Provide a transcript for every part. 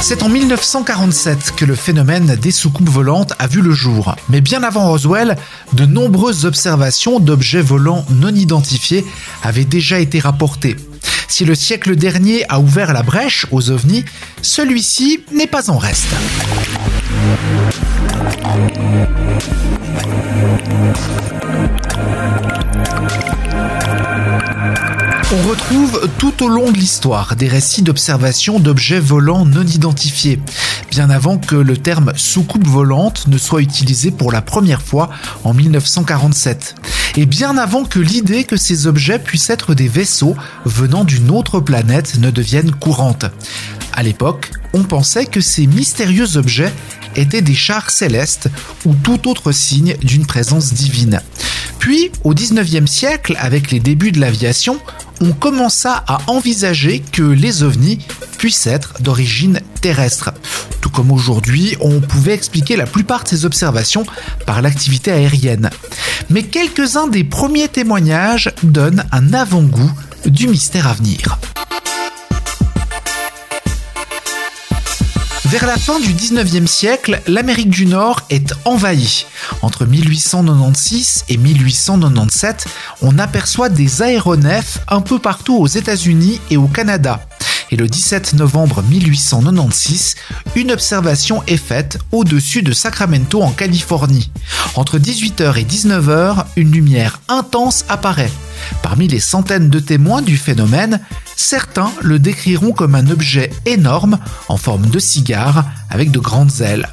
C'est en 1947 que le phénomène des soucoupes volantes a vu le jour. Mais bien avant Roswell, de nombreuses observations d'objets volants non identifiés avaient déjà été rapportées. Si le siècle dernier a ouvert la brèche aux ovnis, celui-ci n'est pas en reste. On retrouve tout au long de l'histoire des récits d'observation d'objets volants non identifiés, bien avant que le terme soucoupe volante ne soit utilisé pour la première fois en 1947, et bien avant que l'idée que ces objets puissent être des vaisseaux venant d'une autre planète ne devienne courante. À l'époque, on pensait que ces mystérieux objets étaient des chars célestes ou tout autre signe d'une présence divine. Puis, au 19e siècle, avec les débuts de l'aviation, on commença à envisager que les ovnis puissent être d'origine terrestre. Tout comme aujourd'hui, on pouvait expliquer la plupart de ces observations par l'activité aérienne. Mais quelques-uns des premiers témoignages donnent un avant-goût du mystère à venir. Vers la fin du 19e siècle, l'Amérique du Nord est envahie. Entre 1896 et 1897, on aperçoit des aéronefs un peu partout aux États-Unis et au Canada. Et le 17 novembre 1896, une observation est faite au-dessus de Sacramento en Californie. Entre 18h et 19h, une lumière intense apparaît. Parmi les centaines de témoins du phénomène, certains le décriront comme un objet énorme en forme de cigare avec de grandes ailes.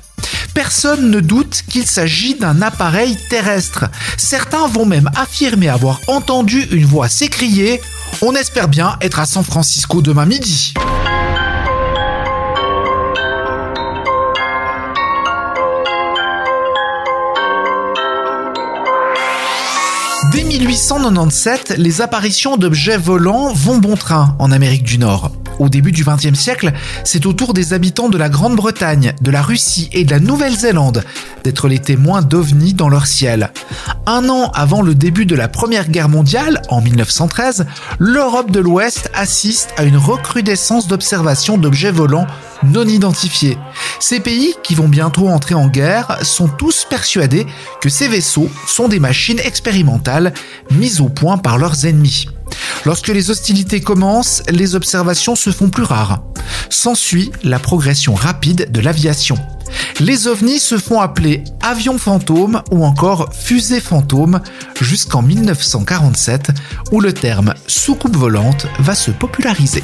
Personne ne doute qu'il s'agit d'un appareil terrestre. Certains vont même affirmer avoir entendu une voix s'écrier ⁇ On espère bien être à San Francisco demain midi ⁇ Dès 1897, les apparitions d'objets volants vont bon train en Amérique du Nord. Au début du XXe siècle, c'est au tour des habitants de la Grande-Bretagne, de la Russie et de la Nouvelle-Zélande d'être les témoins d'ovnis dans leur ciel. Un an avant le début de la Première Guerre mondiale, en 1913, l'Europe de l'Ouest assiste à une recrudescence d'observations d'objets volants non identifiés. Ces pays, qui vont bientôt entrer en guerre, sont tous persuadés que ces vaisseaux sont des machines expérimentales mises au point par leurs ennemis. Lorsque les hostilités commencent, les observations se font plus rares. S'ensuit la progression rapide de l'aviation. Les ovnis se font appeler avions fantômes ou encore fusées fantômes jusqu'en 1947 où le terme soucoupe volante va se populariser.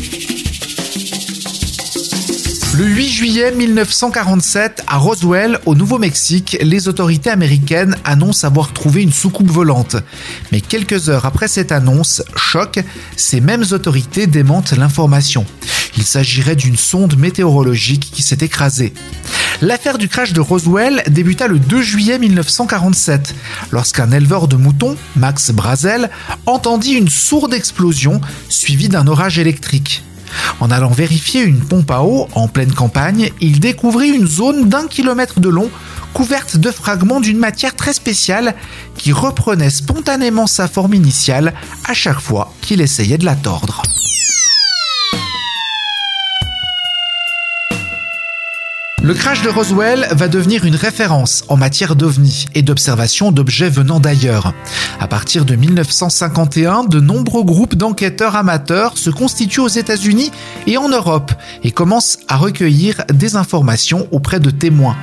Le 8 juillet 1947, à Roswell, au Nouveau-Mexique, les autorités américaines annoncent avoir trouvé une soucoupe volante. Mais quelques heures après cette annonce, choc, ces mêmes autorités démentent l'information. Il s'agirait d'une sonde météorologique qui s'est écrasée. L'affaire du crash de Roswell débuta le 2 juillet 1947, lorsqu'un éleveur de moutons, Max Brazel, entendit une sourde explosion suivie d'un orage électrique. En allant vérifier une pompe à eau en pleine campagne, il découvrit une zone d'un kilomètre de long couverte de fragments d'une matière très spéciale qui reprenait spontanément sa forme initiale à chaque fois qu'il essayait de la tordre. Le crash de Roswell va devenir une référence en matière d'ovnis et d'observation d'objets venant d'ailleurs. À partir de 1951, de nombreux groupes d'enquêteurs amateurs se constituent aux États-Unis et en Europe et commencent à recueillir des informations auprès de témoins.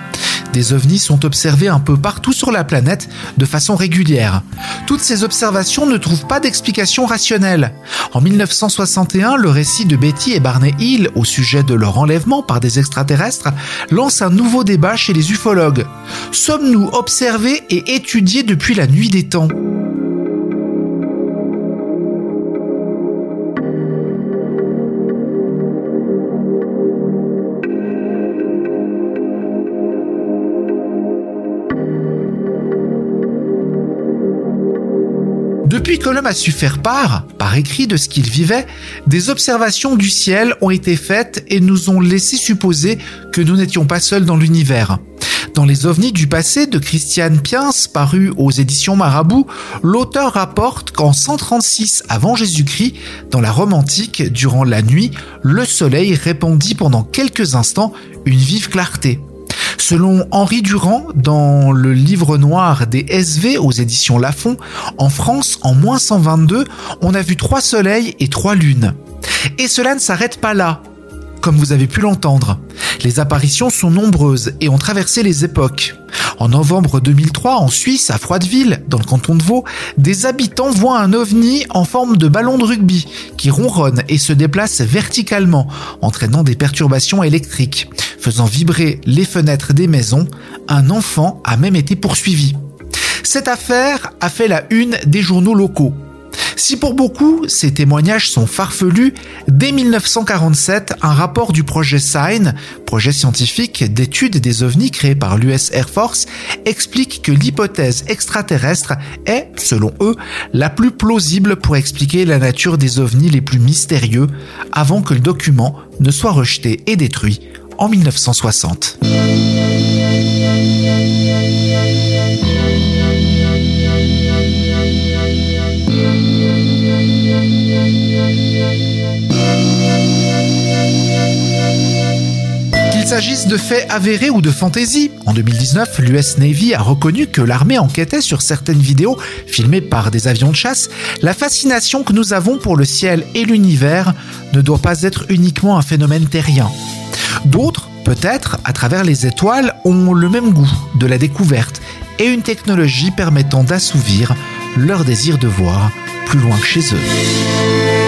Des ovnis sont observés un peu partout sur la planète de façon régulière. Toutes ces observations ne trouvent pas d'explication rationnelle. En 1961, le récit de Betty et Barney Hill au sujet de leur enlèvement par des extraterrestres lance un nouveau débat chez les ufologues. Sommes-nous observés et étudiés depuis la nuit des temps? L'homme a su faire part, par écrit de ce qu'il vivait, des observations du ciel ont été faites et nous ont laissé supposer que nous n'étions pas seuls dans l'univers. Dans Les ovnis du passé de Christiane Piens, paru aux éditions Marabout, l'auteur rapporte qu'en 136 avant Jésus-Christ, dans la Rome antique, durant la nuit, le soleil répandit pendant quelques instants une vive clarté. Selon Henri Durand, dans le livre noir des SV aux éditions Lafon, en France, en moins 122, on a vu trois soleils et trois lunes. Et cela ne s'arrête pas là, comme vous avez pu l'entendre. Les apparitions sont nombreuses et ont traversé les époques. En novembre 2003, en Suisse, à Froideville, dans le canton de Vaud, des habitants voient un ovni en forme de ballon de rugby qui ronronne et se déplace verticalement, entraînant des perturbations électriques. Faisant vibrer les fenêtres des maisons, un enfant a même été poursuivi. Cette affaire a fait la une des journaux locaux. Si pour beaucoup, ces témoignages sont farfelus, dès 1947, un rapport du projet SIGN, projet scientifique d'étude des ovnis créé par l'US Air Force, explique que l'hypothèse extraterrestre est, selon eux, la plus plausible pour expliquer la nature des ovnis les plus mystérieux, avant que le document ne soit rejeté et détruit en 1960. S'agisse de faits avérés ou de fantaisie, en 2019, l'US Navy a reconnu que l'armée enquêtait sur certaines vidéos filmées par des avions de chasse. La fascination que nous avons pour le ciel et l'univers ne doit pas être uniquement un phénomène terrien. D'autres, peut-être, à travers les étoiles, ont le même goût de la découverte et une technologie permettant d'assouvir leur désir de voir plus loin que chez eux.